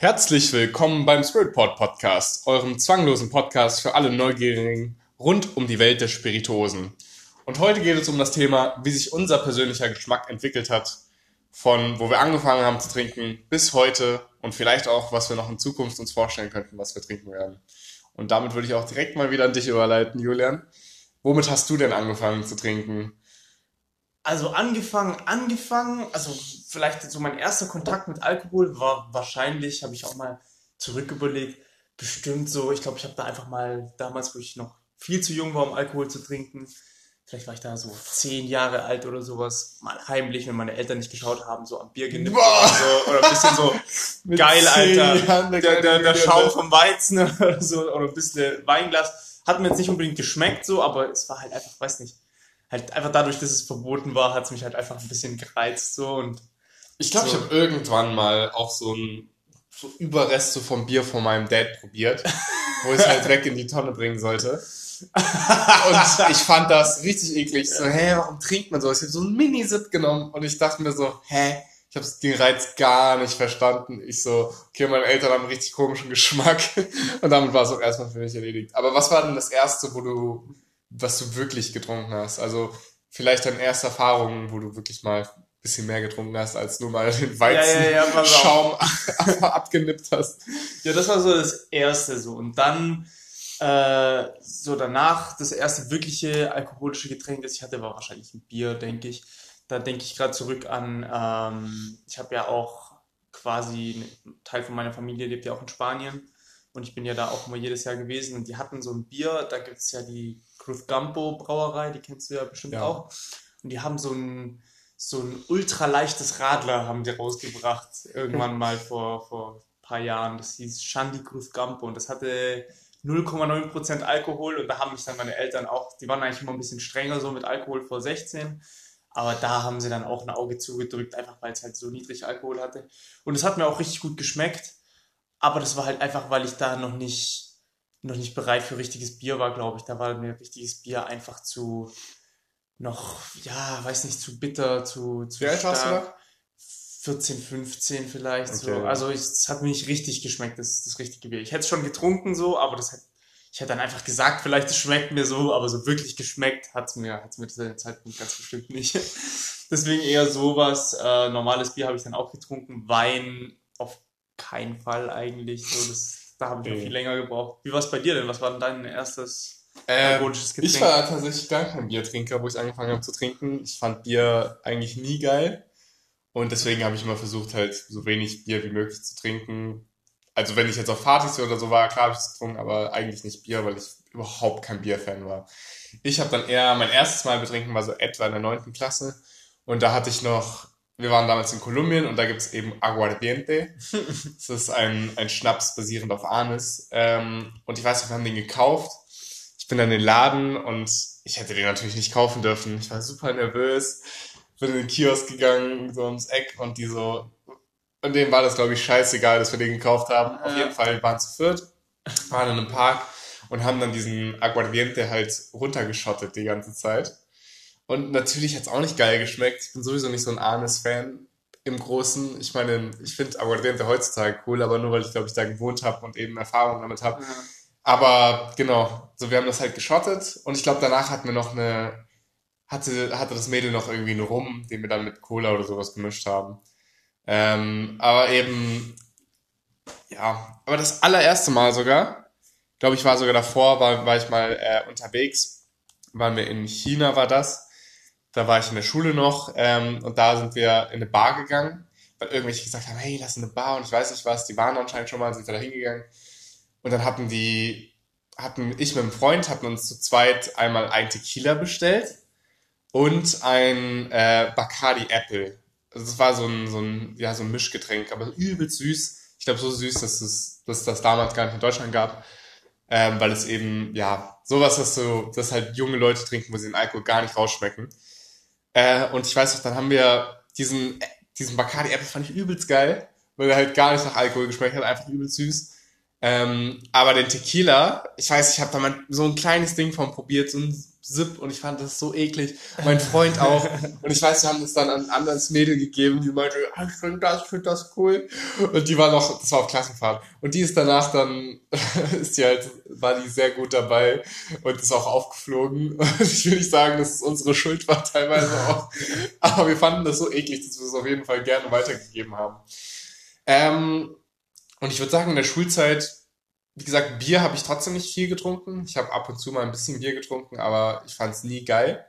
Herzlich willkommen beim Spiritport Podcast, eurem zwanglosen Podcast für alle Neugierigen rund um die Welt der Spirituosen. Und heute geht es um das Thema, wie sich unser persönlicher Geschmack entwickelt hat, von wo wir angefangen haben zu trinken bis heute und vielleicht auch, was wir noch in Zukunft uns vorstellen könnten, was wir trinken werden. Und damit würde ich auch direkt mal wieder an dich überleiten, Julian. Womit hast du denn angefangen zu trinken? Also angefangen, angefangen, also vielleicht so mein erster Kontakt mit Alkohol war wahrscheinlich, habe ich auch mal zurück überlegt, bestimmt so, ich glaube, ich habe da einfach mal damals, wo ich noch viel zu jung war, um Alkohol zu trinken, vielleicht war ich da so zehn Jahre alt oder sowas, mal heimlich, wenn meine Eltern nicht geschaut haben, so am Bier genippt oder so, oder ein bisschen so, geil, Alter, Jahren, der, der, der Schaum vom Weizen oder so, oder ein bisschen Weinglas, hat mir jetzt nicht unbedingt geschmeckt so, aber es war halt einfach, weiß nicht, halt einfach dadurch, dass es verboten war, hat es mich halt einfach ein bisschen gereizt so und ich glaube, so. ich habe irgendwann mal auch so ein so Überreste vom Bier von meinem Dad probiert, wo ich es halt weg in die Tonne bringen sollte. und ich fand das richtig eklig. So, hä, warum trinkt man so? Ich habe so einen Mini-Sip genommen und ich dachte mir so, hä, ich habe den Reiz gar nicht verstanden. Ich so, okay, meine Eltern haben einen richtig komischen Geschmack. Und damit war es auch erstmal für mich erledigt. Aber was war denn das erste, wo du was du wirklich getrunken hast. Also vielleicht deine erste Erfahrung, wo du wirklich mal ein bisschen mehr getrunken hast, als nur mal den Weizenschaum ja, ja, abgenippt hast. Ja, das war so das erste so. Und dann äh, so danach, das erste wirkliche alkoholische Getränk, das ich hatte, war wahrscheinlich ein Bier, denke ich. Da denke ich gerade zurück an, ähm, ich habe ja auch quasi, ein Teil von meiner Familie lebt ja auch in Spanien. Und ich bin ja da auch immer jedes Jahr gewesen und die hatten so ein Bier, da gibt es ja die Cruz Campo Brauerei, die kennst du ja bestimmt ja. auch. Und die haben so ein, so ein ultraleichtes Radler haben die rausgebracht, irgendwann mal vor, vor ein paar Jahren. Das hieß Shandy Cruz Campo und das hatte 0,9% Alkohol und da haben mich dann meine Eltern auch, die waren eigentlich immer ein bisschen strenger so mit Alkohol vor 16. Aber da haben sie dann auch ein Auge zugedrückt, einfach weil es halt so niedrig Alkohol hatte. Und es hat mir auch richtig gut geschmeckt. Aber das war halt einfach, weil ich da noch nicht noch nicht bereit für richtiges Bier war, glaube ich. Da war mir richtiges Bier einfach zu noch, ja, weiß nicht, zu bitter, zu, zu Wie alt warst du da? 14, 15 vielleicht okay. so. Also es hat mir nicht richtig geschmeckt, das, das richtige Bier. Ich hätte es schon getrunken so, aber das hat, ich hätte dann einfach gesagt, vielleicht es schmeckt mir so, aber so wirklich geschmeckt hat es mir, hat's mir zu dem Zeitpunkt ganz bestimmt nicht. Deswegen eher sowas. Äh, normales Bier habe ich dann auch getrunken. Wein auf keinen Fall eigentlich. So, das da habe ich noch viel länger gebraucht. Wie war es bei dir denn? Was war denn dein erstes äh, Getränk? Ich war tatsächlich gar kein Biertrinker, wo ich angefangen habe zu trinken. Ich fand Bier eigentlich nie geil. Und deswegen habe ich immer versucht, halt so wenig Bier wie möglich zu trinken. Also wenn ich jetzt auf Partys oder so war, klar habe ich es getrunken, aber eigentlich nicht Bier, weil ich überhaupt kein Bierfan war. Ich habe dann eher, mein erstes Mal betrinken war so etwa in der neunten Klasse. Und da hatte ich noch wir waren damals in Kolumbien und da gibt es eben Aguardiente. Das ist ein, ein Schnaps basierend auf Anis. Ähm, und ich weiß, wir haben den gekauft. Ich bin dann in den Laden und ich hätte den natürlich nicht kaufen dürfen. Ich war super nervös. Bin in den Kiosk gegangen, so ums Eck und die so, und denen war das, glaube ich, scheißegal, dass wir den gekauft haben. Auf jeden Fall, wir waren zu viert, waren in einem Park und haben dann diesen Aguardiente halt runtergeschottet die ganze Zeit. Und natürlich hat es auch nicht geil geschmeckt. Ich bin sowieso nicht so ein Arnes-Fan im Großen. Ich meine, ich finde Aguardiente heutzutage cool, aber nur weil ich, glaube ich, da gewohnt habe und eben Erfahrung damit habe. Ja. Aber genau, so wir haben das halt geschottet und ich glaube, danach hatten wir noch eine, hatte, hatte das Mädel noch irgendwie einen Rum, den wir dann mit Cola oder sowas gemischt haben. Ähm, aber eben, ja, aber das allererste Mal sogar, glaube ich, war sogar davor, war, war ich mal äh, unterwegs, waren wir in China, war das da war ich in der Schule noch ähm, und da sind wir in eine Bar gegangen, weil irgendwelche gesagt haben, hey, lass eine Bar und ich weiß nicht was, die waren anscheinend schon mal, sind wir da hingegangen und dann hatten die, hatten ich mit einem Freund, hatten uns zu zweit einmal ein Tequila bestellt und ein äh, Bacardi Apple. Also das war so ein, so ein, ja, so ein Mischgetränk, aber übel süß. Ich glaube, so süß, dass es, dass das damals gar nicht in Deutschland gab. Ähm, weil es eben, ja, sowas, dass so, dass halt junge Leute trinken, wo sie den Alkohol gar nicht rausschmecken. Äh, und ich weiß noch, dann haben wir diesen, diesen Bacardi Apple fand ich übelst geil, weil er halt gar nicht nach Alkohol geschmeckt hat, einfach übelst süß. Ähm, aber den Tequila, ich weiß, ich habe da mal so ein kleines Ding von probiert, so ein Sip und ich fand das so eklig. Mein Freund auch. Und ich weiß, wir haben das dann an ein anderes Mädel gegeben, die meinte, ah, ich finde das, ich finde das cool. Und die war noch, das war auf Klassenfahrt. Und die ist danach dann, ist die halt, war die sehr gut dabei und ist auch aufgeflogen. Und ich will nicht sagen, dass es unsere Schuld war teilweise auch. Aber wir fanden das so eklig, dass wir es auf jeden Fall gerne weitergegeben haben. Ähm, und ich würde sagen, in der Schulzeit, wie gesagt, Bier habe ich trotzdem nicht viel getrunken. Ich habe ab und zu mal ein bisschen Bier getrunken, aber ich fand es nie geil.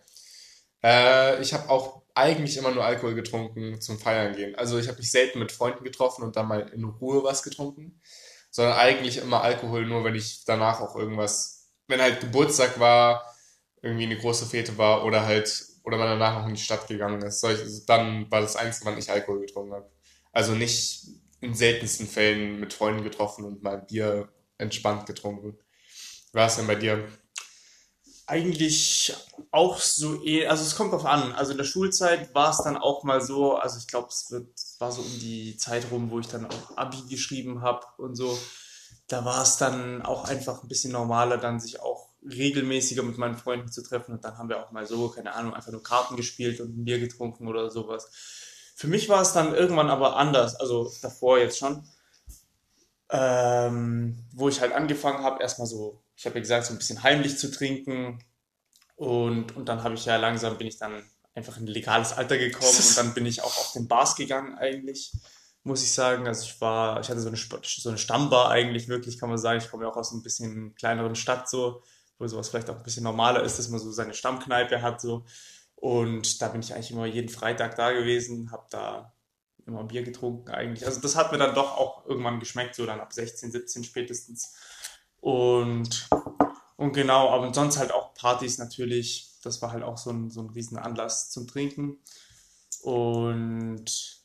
Äh, ich habe auch eigentlich immer nur Alkohol getrunken zum Feiern gehen. Also ich habe mich selten mit Freunden getroffen und dann mal in Ruhe was getrunken, sondern eigentlich immer Alkohol, nur wenn ich danach auch irgendwas, wenn halt Geburtstag war, irgendwie eine große Fete war oder halt, oder man danach noch in die Stadt gegangen ist. Solch, dann war das Einzige, wann ich Alkohol getrunken habe. Also nicht in seltensten Fällen mit Freunden getroffen und mal Bier entspannt getrunken. Wie war es denn bei dir? Eigentlich auch so eh, also es kommt drauf an. Also in der Schulzeit war es dann auch mal so, also ich glaube, es wird, war so um die Zeit rum, wo ich dann auch Abi geschrieben habe und so. Da war es dann auch einfach ein bisschen normaler, dann sich auch regelmäßiger mit meinen Freunden zu treffen und dann haben wir auch mal so, keine Ahnung, einfach nur Karten gespielt und ein Bier getrunken oder sowas. Für mich war es dann irgendwann aber anders, also davor jetzt schon, ähm, wo ich halt angefangen habe, erstmal so, ich habe ja gesagt, so ein bisschen heimlich zu trinken und, und dann habe ich ja langsam, bin ich dann einfach in ein legales Alter gekommen und dann bin ich auch auf den Bars gegangen eigentlich, muss ich sagen. Also ich war, ich hatte so eine, so eine Stammbar eigentlich wirklich, kann man sagen. Ich komme ja auch aus ein bisschen kleineren Stadt so, wo sowas vielleicht auch ein bisschen normaler ist, dass man so seine Stammkneipe hat so. Und da bin ich eigentlich immer jeden Freitag da gewesen, habe da immer Bier getrunken eigentlich. Also das hat mir dann doch auch irgendwann geschmeckt, so dann ab 16, 17 spätestens. Und, und genau, aber sonst halt auch Partys natürlich. Das war halt auch so ein, so ein riesen Anlass zum Trinken. Und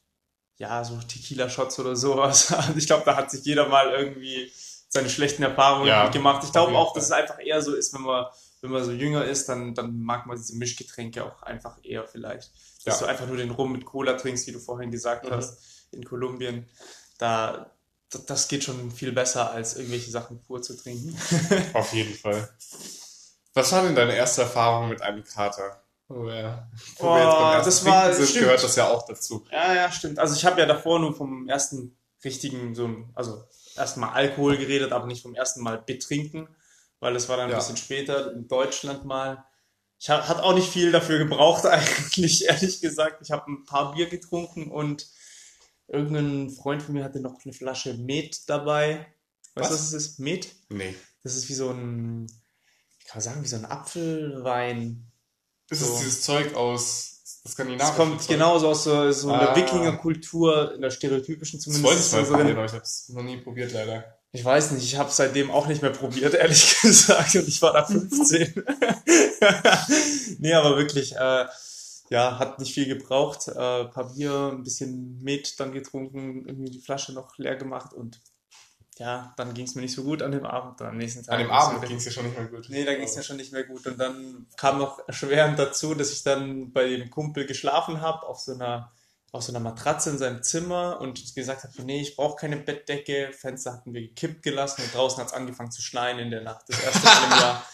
ja, so Tequila-Shots oder sowas. Ich glaube, da hat sich jeder mal irgendwie seine schlechten Erfahrungen ja, gemacht. Ich glaube auch, dass es einfach eher so ist, wenn man wenn man so jünger ist, dann, dann mag man diese Mischgetränke auch einfach eher vielleicht. Dass ja. du einfach nur den Rum mit Cola trinkst, wie du vorhin gesagt mhm. hast, in Kolumbien. Da, das geht schon viel besser, als irgendwelche Sachen pur zu trinken. Auf jeden Fall. Was war denn deine erste Erfahrung mit einem Kater? Oh, ja. Wo oh, wir jetzt beim das war, sind, stimmt. gehört das ja auch dazu. Ja, ja, stimmt. Also ich habe ja davor nur vom ersten richtigen, so also erstmal Alkohol geredet, aber nicht vom ersten Mal betrinken weil es war dann ein ja. bisschen später in Deutschland mal. Ich hab, hat auch nicht viel dafür gebraucht eigentlich, ehrlich gesagt. Ich habe ein paar Bier getrunken und irgendein Freund von mir hatte noch eine Flasche Met dabei. Weißt du, was das ist? Met? Nee. Das ist wie so ein, ich kann sagen, wie so ein Apfelwein. Ist so. es dieses Zeug aus Skandinavien? Es kommt genauso aus so, so ah. der Wikingerkultur, in der stereotypischen zumindest. Das wollte ich mal probieren, aber ich habe es noch nie probiert leider. Ich weiß nicht, ich habe seitdem auch nicht mehr probiert, ehrlich gesagt, und ich war da 15. nee, aber wirklich, äh, ja, hat nicht viel gebraucht. Äh, paar Bier, ein bisschen Met dann getrunken, irgendwie die Flasche noch leer gemacht und ja, dann ging es mir nicht so gut an dem Abend. Dann am nächsten Tag. An dem Abend ging es ja schon nicht mehr gut. Nee, da ging es ja schon nicht mehr gut. Und dann kam noch erschwerend dazu, dass ich dann bei dem Kumpel geschlafen habe auf so einer auf so einer Matratze in seinem Zimmer und gesagt habe, nee, ich brauche keine Bettdecke. Fenster hatten wir gekippt gelassen und draußen hat es angefangen zu schneien in der Nacht. Das erste Mal im Jahr.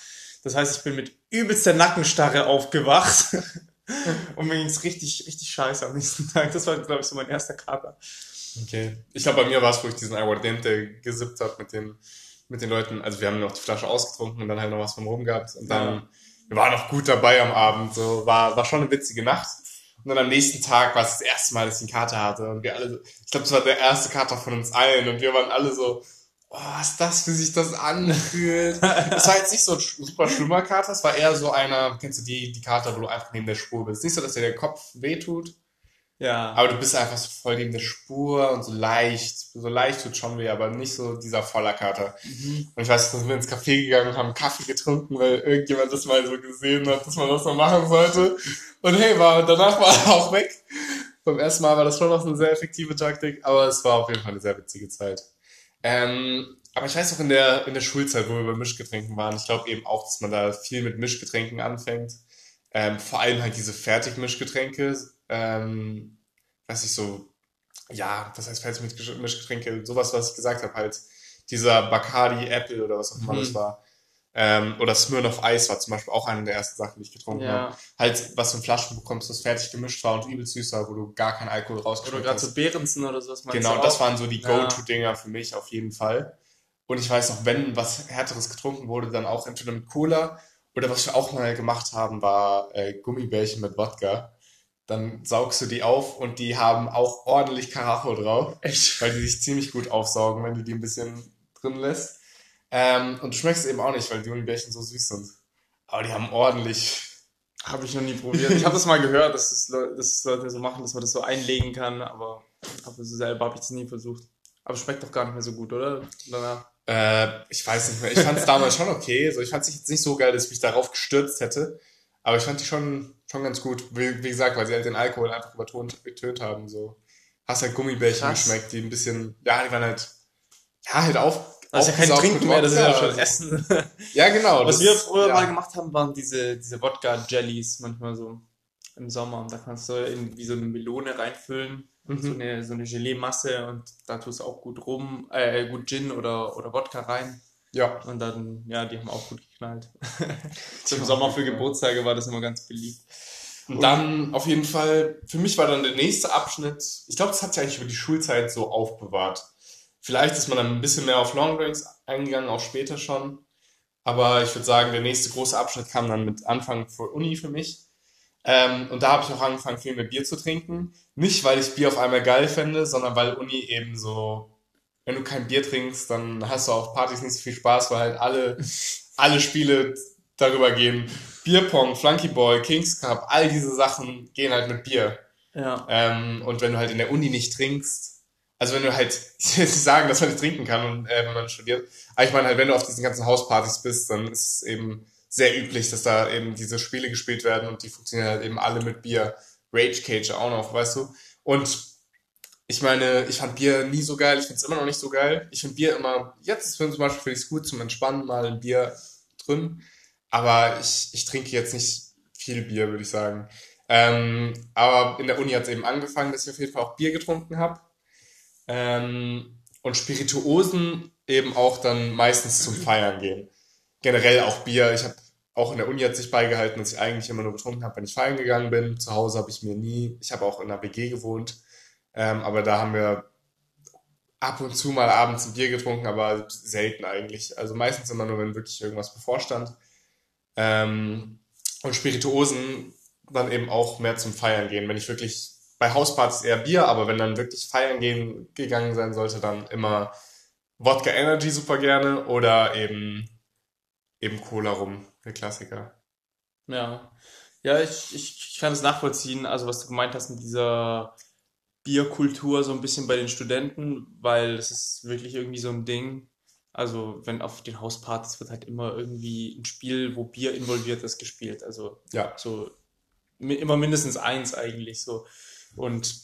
Das heißt, ich bin mit übelster Nackenstarre aufgewacht und mir ging es richtig, richtig scheiße am nächsten Tag. Das war, glaube ich, so mein erster Kater. Okay. Ich glaube, bei mir war es, wo ich diesen Aguardiente gesippt habe mit den, mit den Leuten. Also wir haben noch die Flasche ausgetrunken und dann halt noch was vom Rum gehabt. Und dann, ja. wir waren noch gut dabei am Abend. So, war, war schon eine witzige Nacht. Und dann am nächsten Tag war es das erste Mal, dass ich einen Kater hatte. Und wir alle ich glaube, das war der erste Kater von uns allen. Und wir waren alle so, oh, was ist das, wie sich das anfühlt. das war jetzt nicht so ein super schlimmer Kater, es war eher so einer, kennst du die, die Kater, wo du einfach neben der Spur bist. Nicht so, dass dir der Kopf wehtut. Ja. Aber du bist einfach so voll neben der Spur und so leicht. So leicht tut schon weh, aber nicht so dieser voller Kater. Mhm. Und ich weiß, dass wir ins Café gegangen und haben Kaffee getrunken, weil irgendjemand das mal so gesehen hat, dass man das mal machen sollte. Und hey, war, danach war er auch weg. Beim ersten Mal war das schon noch eine sehr effektive Taktik, aber es war auf jeden Fall eine sehr witzige Zeit. Ähm, aber ich weiß auch in der, in der Schulzeit, wo wir bei Mischgetränken waren, ich glaube eben auch, dass man da viel mit Mischgetränken anfängt. Ähm, vor allem halt diese Fertigmischgetränke ähm, weiß ich so, ja, was heißt Fertigmischgetränke, sowas, was ich gesagt habe, halt dieser Bacardi Apple oder was auch immer Mhm. das war. Ähm, oder Smirnoff Ice war zum Beispiel auch eine der ersten Sachen, die ich getrunken Ja. habe. Halt, was du in Flaschen bekommst, das fertig gemischt war und übel süß war, wo du gar keinen Alkohol Oder rausgeschmeckt gerade hast. so Behrensen oder sowas. meinst Genau, das waren so die. Go-To-Dinger für mich auf jeden Fall. Und ich weiß noch, wenn was Härteres getrunken wurde, dann auch entweder mit Cola oder was wir auch mal gemacht haben, war äh, Gummibärchen mit Wodka. Dann saugst du die auf und die haben auch ordentlich Karacho drauf, Echt? weil die sich ziemlich gut aufsaugen, wenn du die ein bisschen drin lässt. Ähm, und du schmeckst eben auch nicht, weil die Gummibärchen so süß sind. Aber die haben ordentlich. Habe ich noch nie probiert. Ich habe das mal gehört, dass das, Leu dass das Leute so machen, dass man das so einlegen kann, aber, aber so selber habe ich das nie versucht. Aber schmeckt doch gar nicht mehr so gut, oder? Danach. Äh, ich weiß nicht mehr. Ich fand es damals schon okay. So, ich fand es jetzt nicht so geil, dass ich mich darauf gestürzt hätte. Aber ich fand die schon, schon ganz gut. Wie, wie gesagt, weil sie halt den Alkohol einfach übertont, getönt haben. So. Hast halt Gummibärchen Krass. geschmeckt, die ein bisschen, ja, die waren halt, ja, halt auf. Das ist ja kein Trinken mehr, das ist ja schon Essen. Ja, genau. Was das- wir früher ja. mal gemacht haben, waren diese, diese Wodka-Jellies, manchmal so im Sommer. Da kannst du in wie so eine Melone reinfüllen, Mhm. so eine, so eine Gelee-Masse und da tust du auch gut rum, äh, gut Gin oder, oder Wodka rein. Ja. Und dann, ja, die haben auch gut geknallt. Zum Sommer für Geburtstage war das immer ganz beliebt. Und dann auf jeden Fall, für mich war dann der nächste Abschnitt, ich glaube, das hat sich eigentlich über die Schulzeit so aufbewahrt. Vielleicht ist man dann ein bisschen mehr auf Longdrinks eingegangen, auch später schon. Aber ich würde sagen, der nächste große Abschnitt kam dann mit Anfang vor Uni für mich. Ähm, und da habe ich auch angefangen, viel mehr Bier zu trinken. Nicht, weil ich Bier auf einmal geil fände, sondern weil Uni eben so, wenn du kein Bier trinkst, dann hast du auf Partys nicht so viel Spaß, weil halt alle, alle Spiele darüber gehen. Bierpong, Flunkyball, Kings Cup, all diese Sachen gehen halt mit Bier. Ja. Ähm, und wenn du halt in der Uni nicht trinkst, also wenn du halt, ich will nicht sagen, dass man nicht trinken kann, und, äh, wenn man studiert, aber ich meine halt, wenn du auf diesen ganzen Hauspartys bist, dann ist es eben sehr üblich, dass da eben diese Spiele gespielt werden und die funktionieren halt eben alle mit Bier. Rage Cage auch noch, weißt du? Und ich meine, ich fand Bier nie so geil, ich finde es immer noch nicht so geil. Ich finde Bier immer, jetzt zum Beispiel finde ich es gut zum Entspannen, mal ein Bier drin. Aber ich, ich trinke jetzt nicht viel Bier, würde ich sagen. Ähm, aber in der Uni hat es eben angefangen, dass ich auf jeden Fall auch Bier getrunken habe. Ähm, und Spirituosen eben auch dann meistens zum Feiern gehen. Generell auch Bier. Ich habe auch in der Uni hat sich beigehalten, dass ich eigentlich immer nur getrunken habe, wenn ich feiern gegangen bin. Zu Hause habe ich mir nie, ich habe auch in einer WG gewohnt, ähm, aber da haben wir ab und zu mal abends ein Bier getrunken, aber selten eigentlich. Also meistens immer nur, wenn wirklich irgendwas bevorstand. Ähm, und Spirituosen dann eben auch mehr zum Feiern gehen. Wenn ich wirklich bei Hauspartys eher Bier, aber wenn dann wirklich feiern gehen gegangen sein sollte, dann immer Wodka Energy super gerne oder eben eben Cola rum, der Klassiker. Ja. Ja, ich, ich, ich kann es nachvollziehen, also was du gemeint hast mit dieser Bierkultur so ein bisschen bei den Studenten, weil es ist wirklich irgendwie so ein Ding. Also wenn auf den Hauspartys wird halt immer irgendwie ein Spiel, wo Bier involviert ist, gespielt. Also Ja. so immer mindestens eins eigentlich so. Und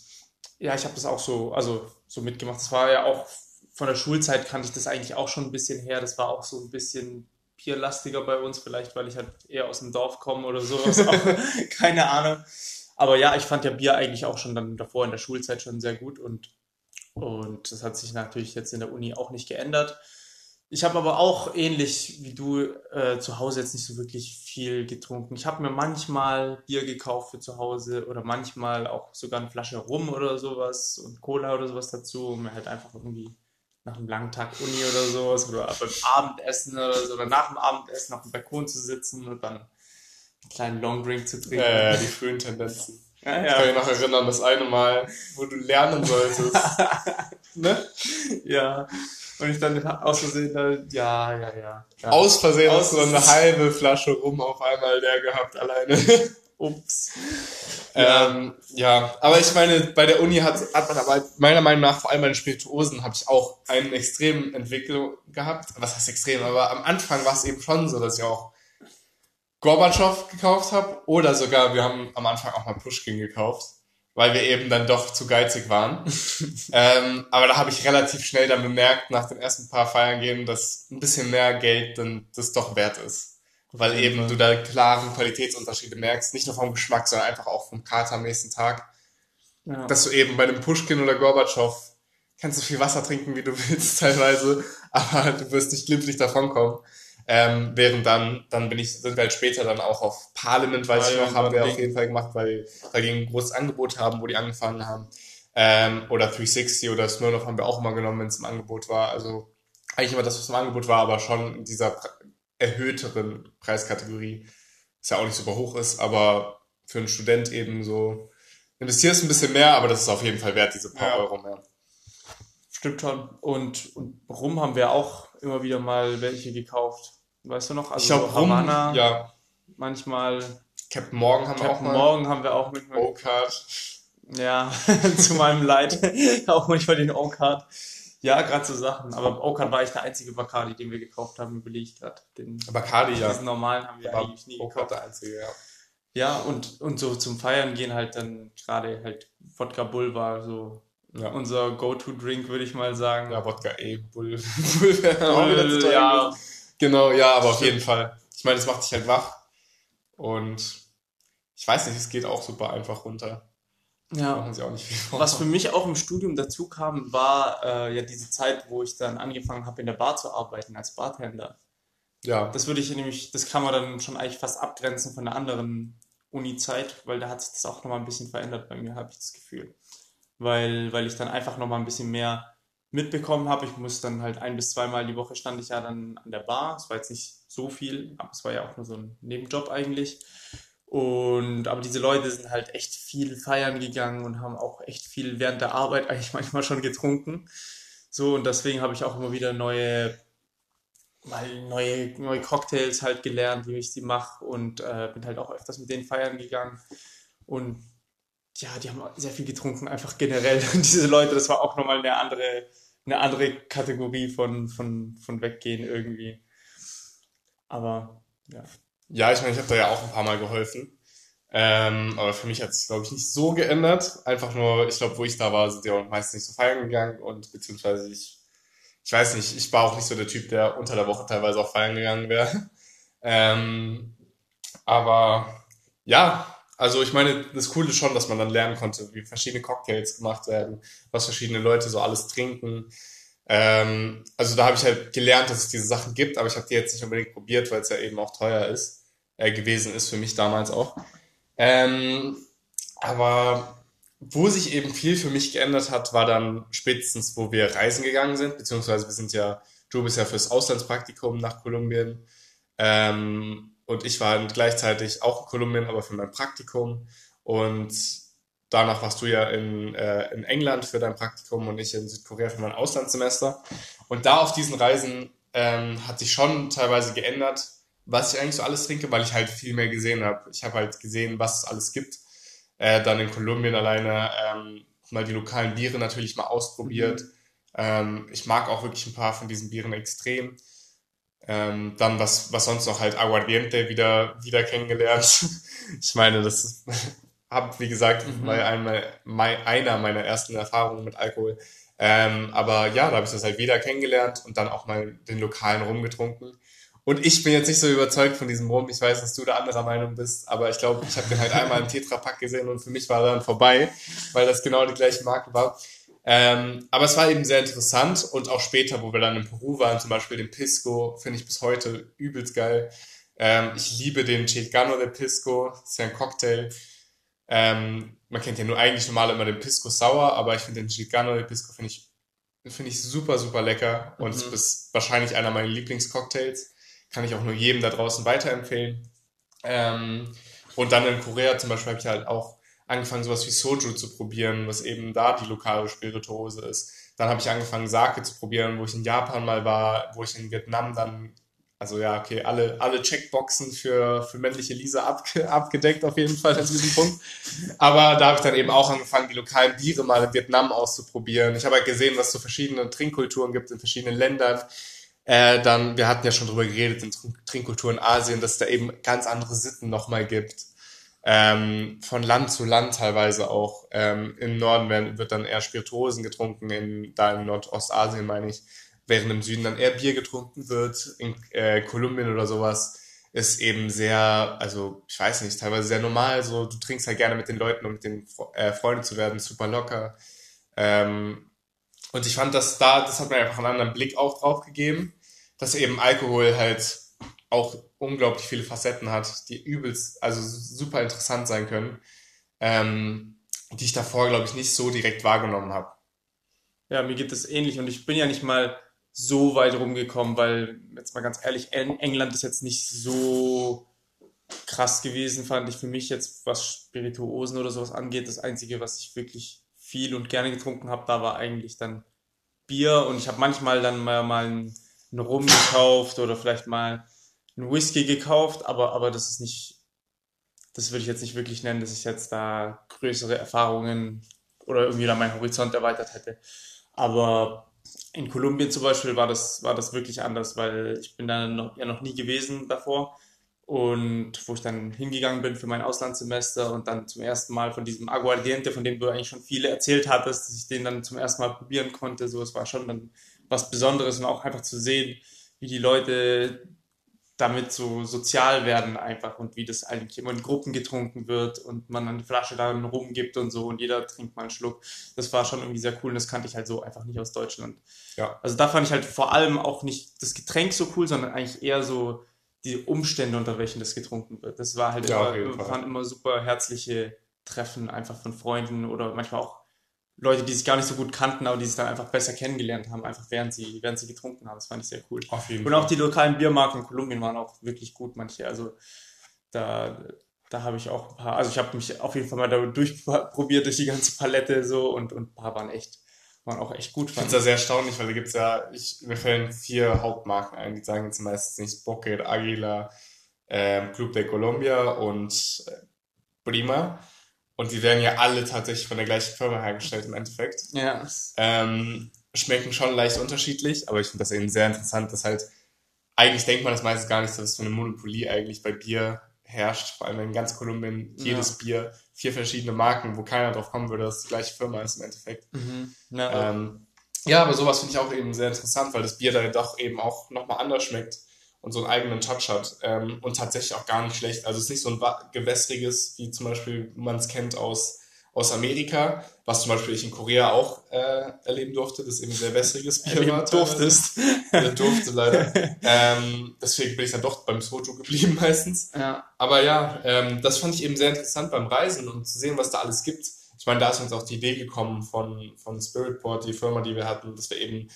ja, ich habe das auch so, also so mitgemacht. Das war ja auch von der Schulzeit kannte ich das eigentlich auch schon ein bisschen her. Das war auch so ein bisschen bierlastiger bei uns, vielleicht weil ich halt eher aus dem Dorf komme oder sowas. Auch, keine Ahnung. Aber ja, ich fand ja Bier eigentlich auch schon dann davor in der Schulzeit schon sehr gut und, und das hat sich natürlich jetzt in der Uni auch nicht geändert. Ich habe aber auch ähnlich wie du äh, zu Hause jetzt nicht so wirklich viel getrunken. Ich habe mir manchmal Bier gekauft für zu Hause oder manchmal auch sogar eine Flasche Rum oder sowas und Cola oder sowas dazu, um halt einfach irgendwie nach einem langen Tag Uni oder sowas oder beim Abendessen oder so oder nach dem Abendessen auf dem Balkon zu sitzen und dann kleinen Longdrink zu trinken. Äh, die frühen Tendenzen. ja, Ich kann mich noch erinnern, das eine Mal, wo du lernen solltest. ne? ja. Und ich dann aus Versehen halt, ja, ja, ja. ja. Aus Versehen Aus- hast du dann eine halbe Flasche rum auf einmal leer gehabt, alleine. Ups. Ähm, ja, aber ich meine, bei der Uni hat, hat man aber meiner Meinung nach, vor allem bei den Spirituosen, habe ich auch eine extreme Entwicklung gehabt. Was heißt extrem? Aber am Anfang war es eben schon so, dass ich auch Gorbatschow gekauft habe oder sogar, wir haben am Anfang auch mal Pushkin gekauft, weil wir eben dann doch zu geizig waren. ähm, aber da habe ich relativ schnell dann bemerkt, nach den ersten paar Feiern gehen, dass ein bisschen mehr Geld dann das doch wert ist. Weil eben du da klaren Qualitätsunterschiede merkst, nicht nur vom Geschmack, sondern einfach auch vom Kater am nächsten Tag. Ja. Dass du eben bei einem Pushkin oder Gorbatschow kannst so viel Wasser trinken, wie du willst teilweise, aber du wirst nicht glimpflich davonkommen. Ähm, während dann, dann bin ich, sind wir halt später dann auch auf Parliament, weiß ich noch, haben wir auf jeden Fall gemacht, weil, weil die ein großes Angebot haben, wo die angefangen haben. Ähm, oder 360 oder Smirnoff haben wir auch immer genommen, wenn es im Angebot war. Also eigentlich immer das, was im Angebot war, aber schon in dieser erhöhteren Preiskategorie. Was ja auch nicht super hoch ist, aber für einen Student eben so investierst ein bisschen mehr, aber das ist auf jeden Fall wert, diese paar ja. Euro mehr. Stimmt schon. Und, und Rum haben wir auch immer wieder mal welche gekauft. Weißt du noch? Also ich glaube, Rum, Havana, ja. Manchmal. Captain Morgan haben Captain wir auch mal. Morgan haben wir auch mit. O-Card. Ja, zu meinem Leid. auch manchmal den O-Card. Ja, gerade so Sachen. Aber O-Card war echt der einzige Bacardi, den wir gekauft haben, überlege ich gerade. Bacardi, ja. Diesen normalen haben wir eigentlich nie gekauft. der einzige, ja. Ja, und, und so zum Feiern gehen halt dann gerade halt Wodka Bull war so ja. unser Go-To-Drink, würde ich mal sagen. Ja, Wodka E, Bull. Bull, Bull ja. Genau, ja, aber auf jeden Fall. Ich meine, es macht dich halt wach. Und ich weiß nicht, es geht auch super einfach runter. Ja. Machen sie auch nicht viel Was für mich auch im Studium dazu kam, war äh, ja diese Zeit, wo ich dann angefangen habe, in der Bar zu arbeiten als Bartender. Ja. Das würde ich nämlich, das kann man dann schon eigentlich fast abgrenzen von der anderen Uni-Zeit, weil da hat sich das auch nochmal ein bisschen verändert bei mir, habe ich das Gefühl. Weil, weil ich dann einfach nochmal ein bisschen mehr mitbekommen habe. Ich muss dann halt ein bis zweimal die Woche stand ich ja dann an der Bar. Es war jetzt nicht so viel, aber es war ja auch nur so ein Nebenjob eigentlich. Und aber diese Leute sind halt echt viel feiern gegangen und haben auch echt viel während der Arbeit eigentlich manchmal schon getrunken. So, und deswegen habe ich auch immer wieder neue, mal neue, neue Cocktails halt gelernt, wie ich sie mache und äh, bin halt auch öfters mit denen feiern gegangen. Und ja, die haben sehr viel getrunken, einfach generell. Und diese Leute, das war auch nochmal eine andere, eine andere Kategorie von, von, von Weggehen irgendwie. Aber ja. Ja, ich meine, ich habe da ja auch ein paar Mal geholfen. Ähm, aber für mich hat es, glaube ich, nicht so geändert. Einfach nur, ich glaube, wo ich da war, sind die auch meistens nicht so feiern gegangen und beziehungsweise ich, ich weiß nicht, ich war auch nicht so der Typ, der unter der Woche teilweise auch feiern gegangen wäre. Ähm, aber ja, also ich meine, das Coole ist schon, dass man dann lernen konnte, wie verschiedene Cocktails gemacht werden, was verschiedene Leute so alles trinken. Ähm, also da habe ich halt gelernt, dass es diese Sachen gibt, aber ich habe die jetzt nicht unbedingt probiert, weil es ja eben auch teuer ist äh, gewesen ist, für mich damals auch. Ähm, aber wo sich eben viel für mich geändert hat, war dann spätestens, wo wir reisen gegangen sind, beziehungsweise wir sind ja, du bist ja fürs Auslandspraktikum nach Kolumbien ähm, und ich war gleichzeitig auch in Kolumbien, aber für mein Praktikum und danach warst du ja in, äh, in England für dein Praktikum und ich in Südkorea für mein Auslandssemester und da auf diesen Reisen ähm, hat sich schon teilweise geändert, was ich eigentlich so alles trinke, weil ich halt viel mehr gesehen habe. Ich habe halt gesehen, was es alles gibt. Äh, dann in Kolumbien alleine ähm, mal die lokalen Biere natürlich mal ausprobiert. Mhm. Ähm, ich mag auch wirklich ein paar von diesen Bieren extrem. Ähm, dann was, was sonst noch halt Aguardiente wieder, wieder kennengelernt. ich meine, das habe, wie gesagt, mhm. bei einem, einer meiner ersten Erfahrungen mit Alkohol. Ähm, aber ja, da habe ich das halt wieder kennengelernt und dann auch mal den lokalen rumgetrunken. Und ich bin jetzt nicht so überzeugt von diesem Rum. Ich weiß, dass du da anderer Meinung bist, aber ich glaube, ich habe den halt einmal im Tetrapack gesehen und für mich war dann vorbei, weil das genau die gleiche Marke war. Ähm, aber es war eben sehr interessant und auch später, wo wir dann in Peru waren, zum Beispiel den Pisco, finde ich bis heute übelst geil. Ähm, ich liebe den Chilcano de Pisco, das ist ja ein Cocktail. Ähm, man kennt ja nur eigentlich normal immer den Pisco Sauer, aber ich finde den Chilcano de Pisco finde ich, finde ich super, super lecker und mhm. ist wahrscheinlich einer meiner Lieblingscocktails. Kann ich auch nur jedem da draußen weiterempfehlen. Ähm, und dann in Korea zum Beispiel habe ich halt auch angefangen, sowas wie Soju zu probieren, was eben da die lokale Spirituose ist. Dann habe ich angefangen, Sake zu probieren, wo ich in Japan mal war, wo ich in Vietnam dann, also ja, okay, alle, alle Checkboxen für, für männliche Lisa abge, abgedeckt auf jeden Fall an diesem Punkt. Aber da habe ich dann eben auch angefangen, die lokalen Biere mal in Vietnam auszuprobieren. Ich habe halt gesehen, was es so verschiedene Trinkkulturen gibt in verschiedenen Ländern. Äh, dann, wir hatten ja schon drüber geredet in Trinkkultur in Asien, dass es da eben ganz andere Sitten nochmal gibt. Ähm, von Land zu Land teilweise auch. Ähm, Im Norden werden, wird dann eher Spirituosen getrunken, in, da in Nordostasien meine ich, während im Süden dann eher Bier getrunken wird. In äh, Kolumbien oder sowas ist eben sehr, also ich weiß nicht, teilweise sehr normal. So, du trinkst halt gerne mit den Leuten, um mit den äh, Freunden zu werden, super locker. Ähm, Und ich fand, dass da, das hat mir einfach einen anderen Blick auch drauf gegeben, dass eben Alkohol halt auch unglaublich viele Facetten hat, die übelst, also super interessant sein können, ähm, die ich davor, glaube ich, nicht so direkt wahrgenommen habe. Ja, mir geht es ähnlich und ich bin ja nicht mal so weit rumgekommen, weil, jetzt mal ganz ehrlich, England ist jetzt nicht so krass gewesen, fand ich für mich jetzt, was Spirituosen oder sowas angeht. Das Einzige, was ich wirklich viel und gerne getrunken habe, da war eigentlich dann Bier und ich habe manchmal dann mal, mal einen, einen Rum gekauft oder vielleicht mal einen Whisky gekauft, aber, aber das ist nicht, das würde ich jetzt nicht wirklich nennen, dass ich jetzt da größere Erfahrungen oder irgendwie da meinen Horizont erweitert hätte. Aber in Kolumbien zum Beispiel war das, war das wirklich anders, weil ich bin da noch, ja noch nie gewesen davor und wo ich dann hingegangen bin für mein Auslandssemester und dann zum ersten Mal von diesem Aguardiente, von dem du eigentlich schon viele erzählt hattest, dass ich den dann zum ersten Mal probieren konnte. So, es war schon dann was Besonderes und auch einfach zu sehen, wie die Leute damit so sozial werden einfach und wie das eigentlich immer in Gruppen getrunken wird und man dann die Flasche dann rumgibt und so und jeder trinkt mal einen Schluck. Das war schon irgendwie sehr cool und das kannte ich halt so einfach nicht aus Deutschland. Ja. Also da fand ich halt vor allem auch nicht das Getränk so cool, sondern eigentlich eher so die Umstände, unter welchen das getrunken wird. Das war halt ja, immer, waren immer super herzliche Treffen einfach von Freunden oder manchmal auch Leute, die sich gar nicht so gut kannten, aber die sich dann einfach besser kennengelernt haben, einfach während sie, während sie getrunken haben. Das fand ich sehr cool. Auf jeden Und Fall. auch die lokalen Biermarken in Kolumbien waren auch wirklich gut, manche. Also da, da habe ich auch ein paar, also ich habe mich auf jeden Fall mal da durchprobiert durch die ganze Palette so und, und ein paar waren echt man auch echt gut. Ich finde es ja sehr erstaunlich, weil da gibt es ja, ich, mir fällen vier Hauptmarken ein, die sagen jetzt meistens nicht Boquer, Aguila, ähm, Club de Colombia und äh, Prima. Und die werden ja alle tatsächlich von der gleichen Firma hergestellt im Endeffekt. Ja. Ähm, schmecken schon leicht unterschiedlich, aber ich finde das eben sehr interessant, dass halt, eigentlich denkt man das meistens gar nicht, dass es so eine Monopolie eigentlich bei Bier herrscht, vor allem in ganz Kolumbien, jedes ja. Bier, vier verschiedene Marken, wo keiner drauf kommen würde, dass es die gleiche Firma ist im Endeffekt. Mhm. Ja. Ähm, ja, aber sowas finde ich auch eben sehr interessant, weil das Bier da doch eben auch nochmal anders schmeckt und so einen eigenen Touch hat ähm, und tatsächlich auch gar nicht schlecht. Also es ist nicht so ein gewässriges, wie zum Beispiel man es kennt aus aus Amerika, was zum Beispiel ich in Korea auch äh, erleben durfte, das eben sehr wässriges Bier war. durftest. Ja, durfte leider. ähm, deswegen bin ich dann doch beim Soju geblieben meistens. Ja. Aber ja, ähm, das fand ich eben sehr interessant beim Reisen und zu sehen, was da alles gibt. Ich meine, da ist uns auch die Idee gekommen von, von Spiritport, die Firma, die wir hatten, dass wir eben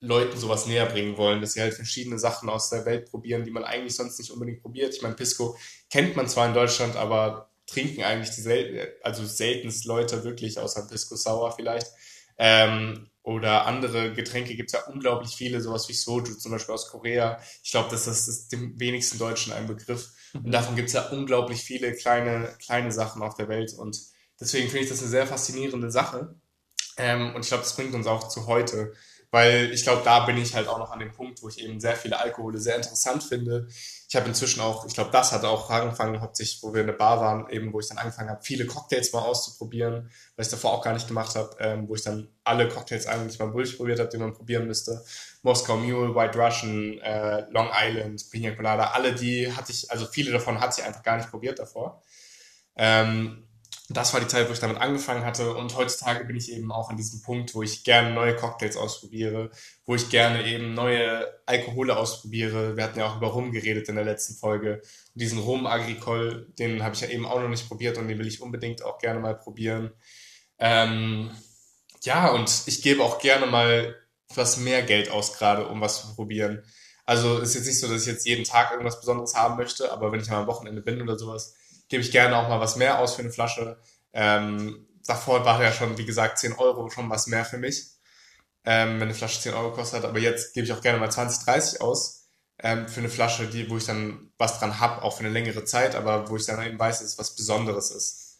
Leuten sowas näher bringen wollen, dass sie halt verschiedene Sachen aus der Welt probieren, die man eigentlich sonst nicht unbedingt probiert. Ich meine, Pisco kennt man zwar in Deutschland, aber trinken eigentlich die sel also seltenst Leute wirklich, außer Pisco Sour vielleicht. Ähm, oder andere Getränke gibt es ja unglaublich viele, sowas wie Soju zum Beispiel aus Korea. Ich glaube, das ist dem wenigsten Deutschen ein Begriff. Und mhm. davon gibt es ja unglaublich viele kleine, kleine Sachen auf der Welt. Und deswegen finde ich das eine sehr faszinierende Sache. Ähm, und ich glaube, das bringt uns auch zu heute. Weil ich glaube, da bin ich halt auch noch an dem Punkt, wo ich eben sehr viele Alkohole sehr interessant finde. Ich habe inzwischen auch, ich glaube, das hat auch angefangen, hauptsächlich, wo wir in der Bar waren, eben, wo ich dann angefangen habe, viele Cocktails mal auszuprobieren, weil ich davor auch gar nicht gemacht habe, ähm, wo ich dann alle Cocktails eigentlich mal durchprobiert habe, die man probieren müsste. Moskau Mule, White Russian, äh, Long Island, Pina Colada, alle die hatte ich, also viele davon hatte ich einfach gar nicht probiert davor. Ähm, das war die Zeit, wo ich damit angefangen hatte. Und heutzutage bin ich eben auch an diesem Punkt, wo ich gerne neue Cocktails ausprobiere, wo ich gerne eben neue Alkohole ausprobiere. Wir hatten ja auch über Rum geredet in der letzten Folge. Und diesen Rum Agricole, den habe ich ja eben auch noch nicht probiert und den will ich unbedingt auch gerne mal probieren. Ähm, ja, und ich gebe auch gerne mal etwas mehr Geld aus gerade, um was zu probieren. Also ist jetzt nicht so, dass ich jetzt jeden Tag irgendwas Besonderes haben möchte, aber wenn ich mal am Wochenende bin oder sowas, gebe ich gerne auch mal was mehr aus für eine Flasche. Ähm, davor war ja schon, wie gesagt, 10 Euro schon was mehr für mich, ähm, wenn eine Flasche 10 Euro kostet. Aber jetzt gebe ich auch gerne mal 20, 30 aus ähm, für eine Flasche, die, wo ich dann was dran hab, auch für eine längere Zeit, aber wo ich dann eben weiß, dass es was Besonderes ist.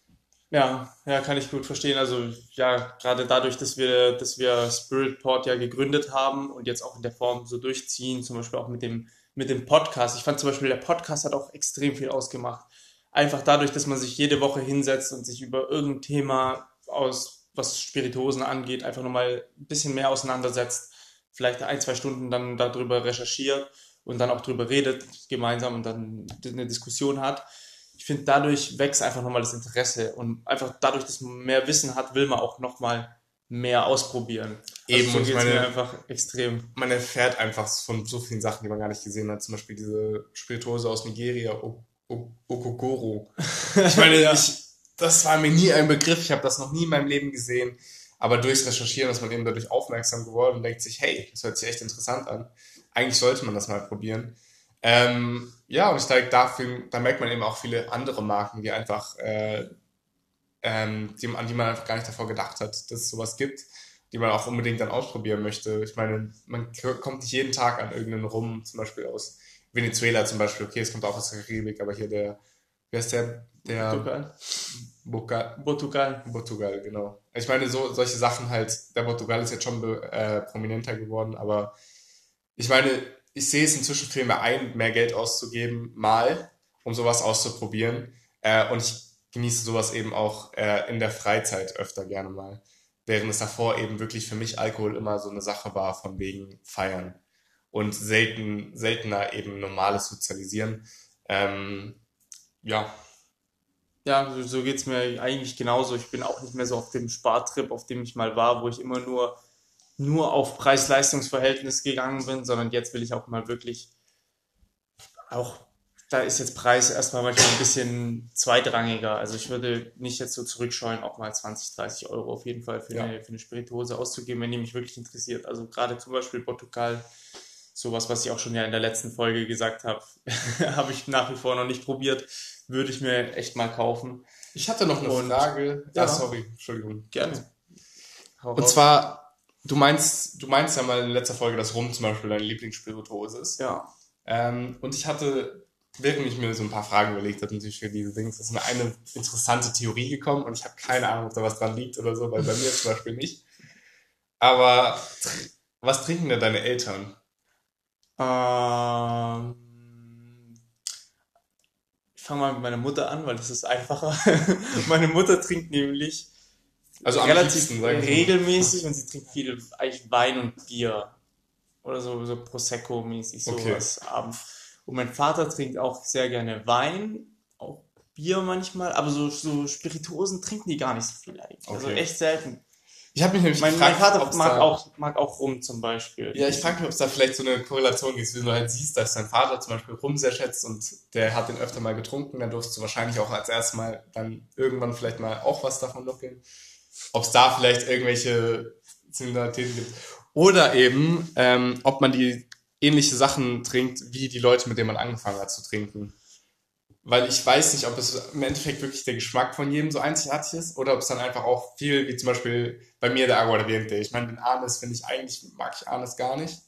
Ja, ja, kann ich gut verstehen. Also ja, gerade dadurch, dass wir, dass wir Spiritport ja gegründet haben und jetzt auch in der Form so durchziehen, zum Beispiel auch mit dem, mit dem Podcast. Ich fand zum Beispiel, der Podcast hat auch extrem viel ausgemacht einfach dadurch, dass man sich jede Woche hinsetzt und sich über irgendein Thema aus, was Spirituosen angeht, einfach nochmal ein bisschen mehr auseinandersetzt, vielleicht ein, zwei Stunden dann darüber recherchiert und dann auch darüber redet gemeinsam und dann eine Diskussion hat. Ich finde, dadurch wächst einfach nochmal das Interesse und einfach dadurch, dass man mehr Wissen hat, will man auch nochmal mehr ausprobieren. Also Eben, so und ich meine- mir einfach extrem. man erfährt einfach von so vielen Sachen, die man gar nicht gesehen hat. Zum Beispiel diese Spirituose aus Nigeria, O- O- Okokoro. Ich meine, Ja. ich, das war mir nie ein Begriff. Ich habe das noch nie in meinem Leben gesehen. Aber durchs Recherchieren ist man eben dadurch aufmerksam geworden und denkt sich, hey, das hört sich echt interessant an. Eigentlich sollte man das mal probieren. Ähm, ja, und ich denke, dafür, da merkt man eben auch viele andere Marken, die einfach, äh, ähm, die, an die man einfach gar nicht davor gedacht hat, dass es sowas gibt, die man auch unbedingt dann ausprobieren möchte. Ich meine, man kommt nicht jeden Tag an irgendeinen Rum, zum Beispiel aus Venezuela zum Beispiel. Okay, es kommt auch aus der Karibik, aber hier der, wer ist der? Der Portugal. Boca, Portugal. Portugal, genau. Ich meine, so, solche Sachen halt, der Portugal ist jetzt schon äh, prominenter geworden, aber ich meine, ich sehe es inzwischen viel mehr ein, mehr Geld auszugeben, mal, um sowas auszuprobieren. Äh, und ich genieße sowas eben auch äh, in der Freizeit öfter gerne mal. Während es davor eben wirklich für mich Alkohol immer so eine Sache war, von wegen Feiern. Und selten, seltener eben normales Sozialisieren. Ähm, ja, Ja, so, so geht's mir eigentlich genauso. Ich bin auch nicht mehr so auf dem Spartrip, auf dem ich mal war, wo ich immer nur, nur auf Preis-Leistungs-Verhältnis gegangen bin, sondern jetzt will ich auch mal wirklich auch, da ist jetzt Preis erstmal manchmal ein bisschen zweitrangiger. Also ich würde nicht jetzt so zurückscheuen, auch mal 20, 30 Euro auf jeden Fall für Ja. eine, für eine Spirituose auszugeben, wenn die mich wirklich interessiert. Also gerade zum Beispiel Portugal, sowas, was ich auch schon ja in der letzten Folge gesagt habe, habe ich nach wie vor noch nicht probiert, würde ich mir echt mal kaufen. Ich hatte noch eine Und- Frage. Ja. Ah, sorry, Entschuldigung. Gerne. Hau Und raus. zwar, du meinst, du meinst ja mal in letzter Folge, dass Rum zum Beispiel deine Lieblingsspirituose ist. ja. Ähm, und ich hatte, während ich mir so ein paar Fragen überlegt habe, natürlich für diese Dings, ist mir eine interessante Theorie gekommen und ich habe keine Ahnung, ob da was dran liegt oder so, weil bei mir zum Beispiel nicht. Aber was trinken denn deine Eltern? Ähm, ich fange mal mit meiner Mutter an, weil das ist einfacher. Meine Mutter trinkt nämlich Also relativ liebsten, regelmäßig und sie trinkt viel eigentlich Wein und Bier. Oder so, so Prosecco-mäßig Okay. sowas abends. Und mein Vater trinkt auch sehr gerne Wein, auch Bier manchmal, aber so, so Spirituosen trinken die gar nicht so viel eigentlich. Also Okay. echt selten. Ich habe mich nämlich Mein, mein gefragt, Vater ob's mag da, auch, mag auch Rum zum Beispiel. Ja, ich frage mich, ob es da vielleicht so eine Korrelation gibt, wenn du halt siehst, dass dein Vater zum Beispiel Rum sehr schätzt und der hat den öfter mal getrunken, dann durfst du wahrscheinlich auch als erstes Mal dann irgendwann vielleicht mal auch was davon nuckeln. Ob es da vielleicht irgendwelche Similaritäten gibt. Oder eben, ähm, ob man die ähnliche Sachen trinkt, wie die Leute, mit denen man angefangen hat zu trinken. Weil ich weiß nicht, ob es im Endeffekt wirklich der Geschmack von jedem so einzigartig ist oder ob es dann einfach auch viel, wie zum Beispiel bei mir der Aguardiente. Ich meine, den Anis finde ich eigentlich, mag ich Anis gar nicht.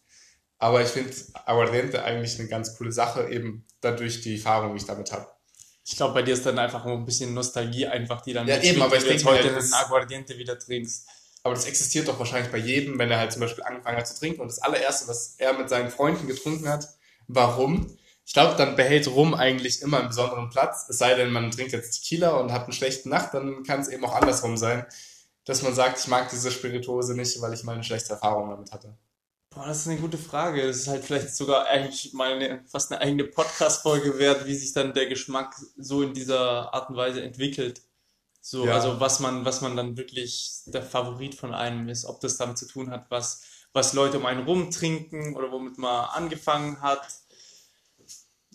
Aber ich finde Aguardiente eigentlich eine ganz coole Sache, eben dadurch die Erfahrung, die ich damit habe. Ich glaube, bei dir ist dann einfach nur ein bisschen Nostalgie einfach, die dann Ja, eben, aber ich denke heute halt, das- Aguardiente wieder trinkst. Aber das existiert doch wahrscheinlich bei jedem, wenn er halt zum Beispiel angefangen hat zu trinken und das allererste, was er mit seinen Freunden getrunken hat, war Rum. Ich glaube, dann behält Rum eigentlich immer einen besonderen Platz. Es sei denn, man trinkt jetzt Tequila und hat eine schlechte Nacht, dann kann es eben auch andersrum sein, dass man sagt, ich mag diese Spirituose nicht, weil ich mal eine schlechte Erfahrung damit hatte. Boah, das ist eine gute Frage. Das ist halt vielleicht sogar eigentlich mal eine, fast eine eigene Podcast-Folge wert, wie sich dann der Geschmack so in dieser Art und Weise entwickelt. So, Ja. also was man, was man dann wirklich der Favorit von einem ist, ob das damit zu tun hat, was, was Leute um einen rumtrinken oder womit man angefangen hat.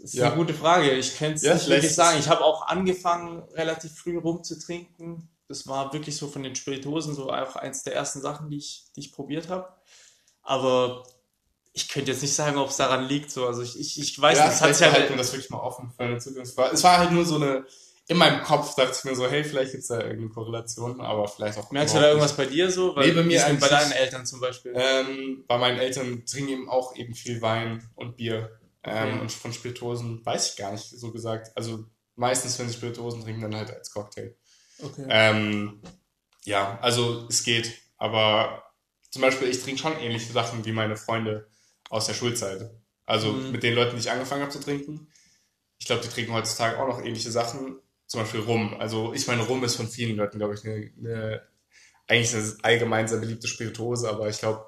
Das ist Ja. eine gute Frage. Ich kann es Ja, nicht wirklich sagen. Ich habe auch angefangen, relativ früh rumzutrinken. Das war wirklich so von den Spirituosen so auch eins der ersten Sachen, die ich, die ich probiert habe. Aber ich könnte jetzt nicht sagen, ob es daran liegt. So. Also ich, ich, ich weiß ja, es hat ja halten wir das wirklich mal offen für eine Zukunft. Es war halt nur so eine, in meinem Kopf dachte ich mir so, hey, vielleicht gibt es da irgendeine Korrelation, aber vielleicht auch Merkst du da irgendwas bei dir so? Nee, bei mir bei deinen. Eltern zum Beispiel? Ähm, bei meinen Eltern trinken eben auch eben viel Wein und Bier. Ähm, Okay. Und von Spirituosen weiß ich gar nicht, so gesagt. Also meistens, wenn sie Spirituosen trinken, dann halt als Cocktail. Okay. Ähm, ja, also es geht. Aber zum Beispiel, ich trinke schon ähnliche Sachen wie meine Freunde aus der Schulzeit. Also Mhm. mit den Leuten, die ich angefangen habe zu trinken. Ich glaube, die trinken heutzutage auch noch ähnliche Sachen. Zum Beispiel Rum. Also ich meine, Rum ist von vielen Leuten, glaube ich, eine, eine eigentlich eine allgemein sehr beliebte Spirituose, aber ich glaube,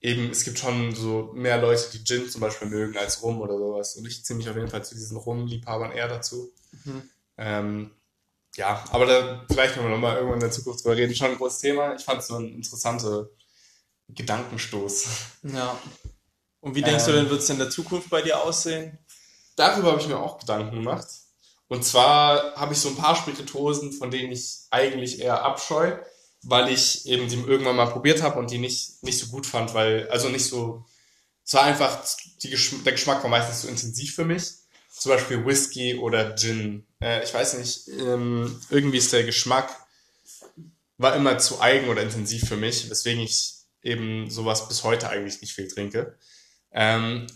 eben, es gibt schon so mehr Leute, die Gin zum Beispiel mögen als Rum oder sowas. Und ich ziehe mich auf jeden Fall zu diesen Rum-Liebhabern eher dazu. Mhm. Ähm, ja, aber da vielleicht können wir nochmal irgendwann in der Zukunft drüber reden. Schon ein großes Thema. Ich fand es so ein interessanter Gedankenstoß. Ja. Und wie denkst ähm, du denn, wird es in der Zukunft bei dir aussehen? Darüber habe ich mir auch Gedanken gemacht. Und zwar habe ich so ein paar Spirituosen, von denen ich eigentlich eher abscheue, weil ich eben die irgendwann mal probiert habe und die nicht, nicht so gut fand, weil, also nicht so, es war einfach, die, der Geschmack war meistens so intensiv für mich. Zum Beispiel Whisky oder Gin. Äh, ich weiß nicht, ähm, irgendwie ist der Geschmack, war immer zu eigen oder intensiv für mich, weswegen ich eben sowas bis heute eigentlich nicht viel trinke. Ähm,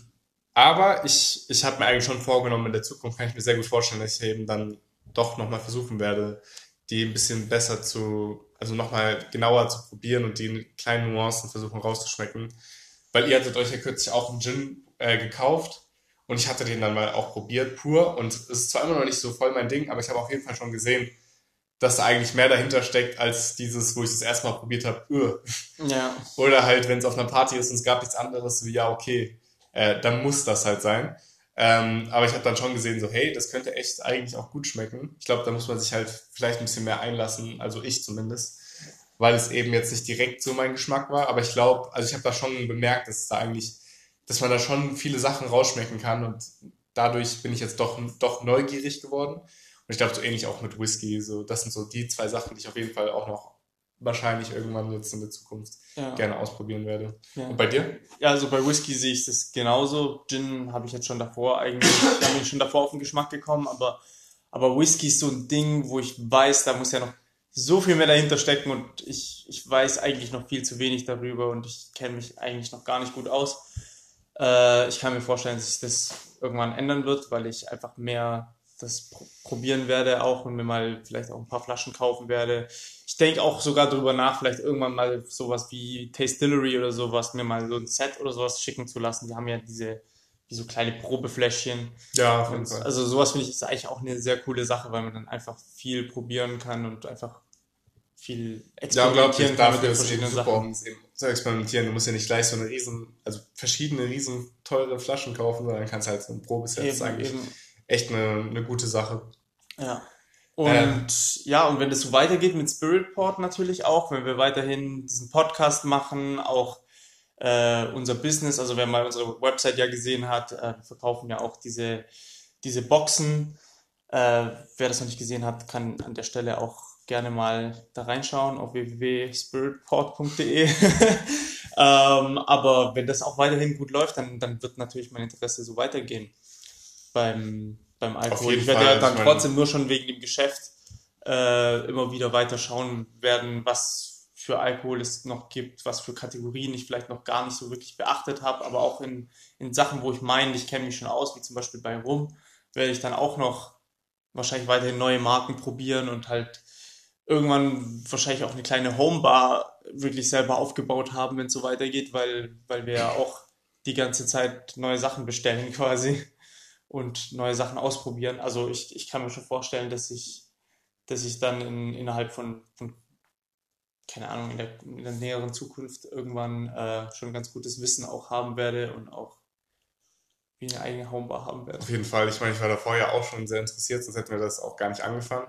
aber ich, ich habe mir eigentlich schon vorgenommen, in der Zukunft kann ich mir sehr gut vorstellen, dass ich eben dann doch nochmal versuchen werde, die ein bisschen besser zu, also nochmal genauer zu probieren und die kleinen Nuancen versuchen rauszuschmecken. Weil ihr hattet euch ja kürzlich auch einen Gin äh, gekauft und ich hatte den dann mal auch probiert, pur. Und es ist zwar immer noch nicht so voll mein Ding, aber ich habe auf jeden Fall schon gesehen, dass da eigentlich mehr dahinter steckt, als dieses, wo ich das erste Mal probiert habe. Ja. Oder halt, wenn es auf einer Party ist und es gab nichts anderes, so ja, okay, äh, dann muss das halt sein. Ähm, aber ich habe dann schon gesehen, so, hey, das könnte echt eigentlich auch gut schmecken. Ich glaube, da muss man sich halt vielleicht ein bisschen mehr einlassen, also ich zumindest, weil es eben jetzt nicht direkt so mein Geschmack war. Aber ich glaube, also ich habe da schon bemerkt, dass da eigentlich, dass man da schon viele Sachen rausschmecken kann und dadurch bin ich jetzt doch, doch neugierig geworden. Und ich glaube, so ähnlich auch mit Whisky. So, das sind so die zwei Sachen, die ich auf jeden Fall auch noch wahrscheinlich irgendwann jetzt in der Zukunft ja. gerne ausprobieren werde. Ja. Und bei dir? Ja, also bei Whisky sehe ich das genauso. Gin habe ich jetzt schon davor eigentlich, da bin ich schon davor auf den Geschmack gekommen, aber, aber Whisky ist so ein Ding, wo ich weiß, da muss ja noch so viel mehr dahinter stecken und ich, ich weiß eigentlich noch viel zu wenig darüber und ich kenne mich eigentlich noch gar nicht gut aus. Äh, ich kann mir vorstellen, dass sich das irgendwann ändern wird, weil ich einfach mehr das probieren werde auch und mir mal vielleicht auch ein paar Flaschen kaufen werde. Ich denke auch sogar darüber nach, vielleicht irgendwann mal sowas wie Tastillery oder sowas, mir mal so ein Set oder sowas schicken zu lassen. Die haben ja diese, wie so kleine Probefläschchen. Ja, auf jeden Fall. Also sowas finde ich ist eigentlich auch eine sehr coole Sache, weil man dann einfach viel probieren kann und einfach viel experimentieren ja, kann mit den verschiedenen super, Sachen. Um eben zu experimentieren. Du musst ja nicht gleich so eine riesen, also verschiedene riesen teure Flaschen kaufen, sondern kannst halt so ein Probeset eben, eigentlich. Eben echt eine, eine gute Sache. Ja. Und ähm, ja, und wenn das so weitergeht mit Spiritport natürlich auch, wenn wir weiterhin diesen Podcast machen, auch äh, unser Business, also wer mal unsere Website ja gesehen hat, äh, wir verkaufen ja auch diese, diese Boxen. Äh, wer das noch nicht gesehen hat, kann an der Stelle auch gerne mal da reinschauen auf www.spiritport.de. ähm, aber wenn das auch weiterhin gut läuft, dann, dann wird natürlich mein Interesse so weitergehen beim, beim Alkohol. Ich werde ja dann trotzdem nur schon wegen dem Geschäft äh, immer wieder weiter schauen werden, was für Alkohol es noch gibt, was für Kategorien ich vielleicht noch gar nicht so wirklich beachtet habe, aber auch in, in Sachen, wo ich meine, ich kenne mich schon aus, wie zum Beispiel bei Rum, werde ich dann auch noch wahrscheinlich weiterhin neue Marken probieren und halt irgendwann wahrscheinlich auch eine kleine Homebar wirklich selber aufgebaut haben, wenn es so weitergeht, weil, weil wir ja auch die ganze Zeit neue Sachen bestellen quasi und neue Sachen ausprobieren. Also ich, ich kann mir schon vorstellen, dass ich, dass ich dann in, innerhalb von, von keine Ahnung, in der, in der näheren Zukunft irgendwann äh, schon ganz gutes Wissen auch haben werde und auch wie eine eigene Homebar haben werde. Auf jeden Fall. Ich meine, ich war da vorher auch schon sehr interessiert, sonst hätten wir das auch gar nicht angefangen.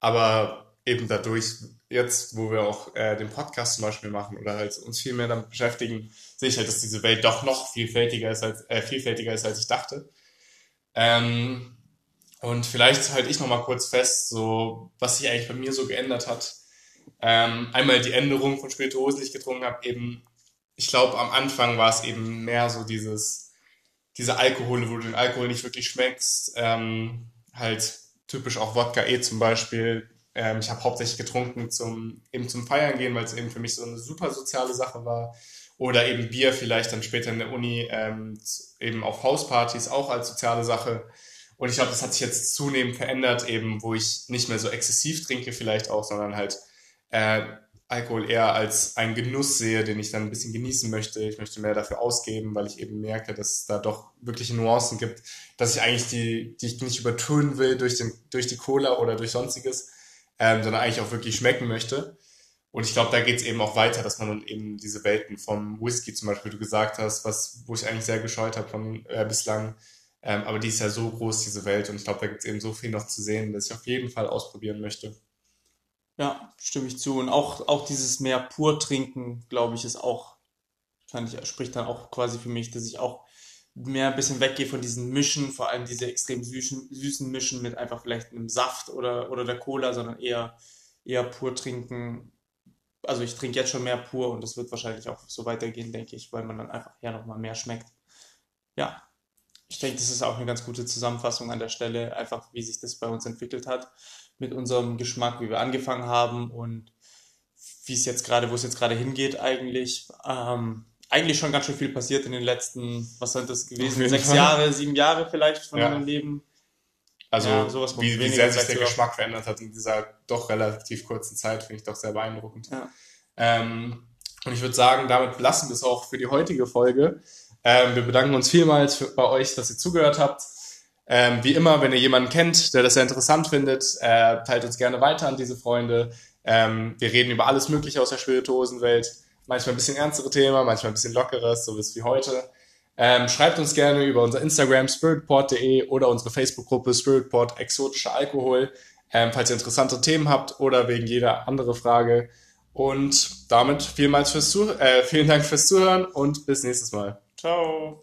Aber eben dadurch, jetzt, wo wir auch äh, den Podcast zum Beispiel machen oder halt uns viel mehr damit beschäftigen, sehe ich halt, dass diese Welt doch noch vielfältiger ist, als, äh, vielfältiger ist, als ich dachte. Ähm, und vielleicht halte ich nochmal kurz fest, so was sich eigentlich bei mir so geändert hat. Ähm, einmal die Änderung von Spirituosen, die ich getrunken habe, eben, ich glaube, am Anfang war es eben mehr so dieses, diese Alkohole, wo du den Alkohol nicht wirklich schmeckst. Ähm, halt typisch auch Wodka E zum Beispiel. Ähm, ich habe hauptsächlich getrunken zum, eben zum Feiern gehen, weil es eben für mich so eine super soziale Sache war. Oder eben Bier vielleicht dann später in der Uni, ähm, eben auf Hauspartys auch als soziale Sache. Und ich glaube, das hat sich jetzt zunehmend verändert, eben wo ich nicht mehr so exzessiv trinke vielleicht auch, sondern halt äh, Alkohol eher als einen Genuss sehe, den ich dann ein bisschen genießen möchte. Ich möchte mehr dafür ausgeben, weil ich eben merke, dass es da doch wirkliche Nuancen gibt, dass ich eigentlich die, die ich nicht übertönen will durch, den, durch die Cola oder durch sonstiges, ähm, sondern eigentlich auch wirklich schmecken möchte. Und ich glaube, da geht es eben auch weiter, dass man eben diese Welten vom Whisky zum Beispiel, du gesagt hast, was, wo ich eigentlich sehr gescheut habe von äh, bislang, Ähm, aber die ist ja so groß, diese Welt. Und ich glaube, da gibt es eben so viel noch zu sehen, dass ich auf jeden Fall ausprobieren möchte. Ja, stimme ich zu. Und auch, auch dieses mehr pur trinken, glaube ich, ist auch, kann ich, spricht dann auch quasi für mich, dass ich auch mehr ein bisschen weggehe von diesen Mischen, vor allem diese extrem süßen, süßen Mischen mit einfach vielleicht einem Saft oder, oder der Cola, sondern eher, eher pur trinken. Also ich trinke jetzt schon mehr pur und das wird wahrscheinlich auch so weitergehen, denke ich, weil man dann einfach ja nochmal mehr schmeckt. Ja, ich denke, das ist auch eine ganz gute Zusammenfassung an der Stelle, einfach wie sich das bei uns entwickelt hat mit unserem Geschmack, wie wir angefangen haben und wie es jetzt gerade, wo es jetzt gerade hingeht eigentlich. Ähm, eigentlich schon ganz schön viel passiert in den letzten, was sind das gewesen? Sechs Fall. Jahre, sieben Jahre vielleicht von ja. meinem Leben. Also ja, sowas wie, wie sehr sich der Geschmack verändert hat in dieser doch relativ kurzen Zeit, finde ich doch sehr beeindruckend. Ja. Ähm, und ich würde sagen, damit belassen wir es auch für die heutige Folge. Ähm, wir bedanken uns vielmals für, bei euch, dass ihr zugehört habt. Ähm, wie immer, wenn ihr jemanden kennt, der das sehr interessant findet, äh, teilt uns gerne weiter an diese Freunde. Ähm, wir reden über alles Mögliche aus der Spirituosenwelt. Manchmal ein bisschen ernstere Themen, manchmal ein bisschen lockeres, so wie heute. Ähm, schreibt uns gerne über unser Instagram spiritport.de oder unsere Facebook-Gruppe Spiritport Exotischer Alkohol, ähm, falls ihr interessante Themen habt oder wegen jeder andere Frage. Und damit vielmals fürs Zuh äh, vielen Dank fürs Zuhören und bis nächstes Mal. Ciao.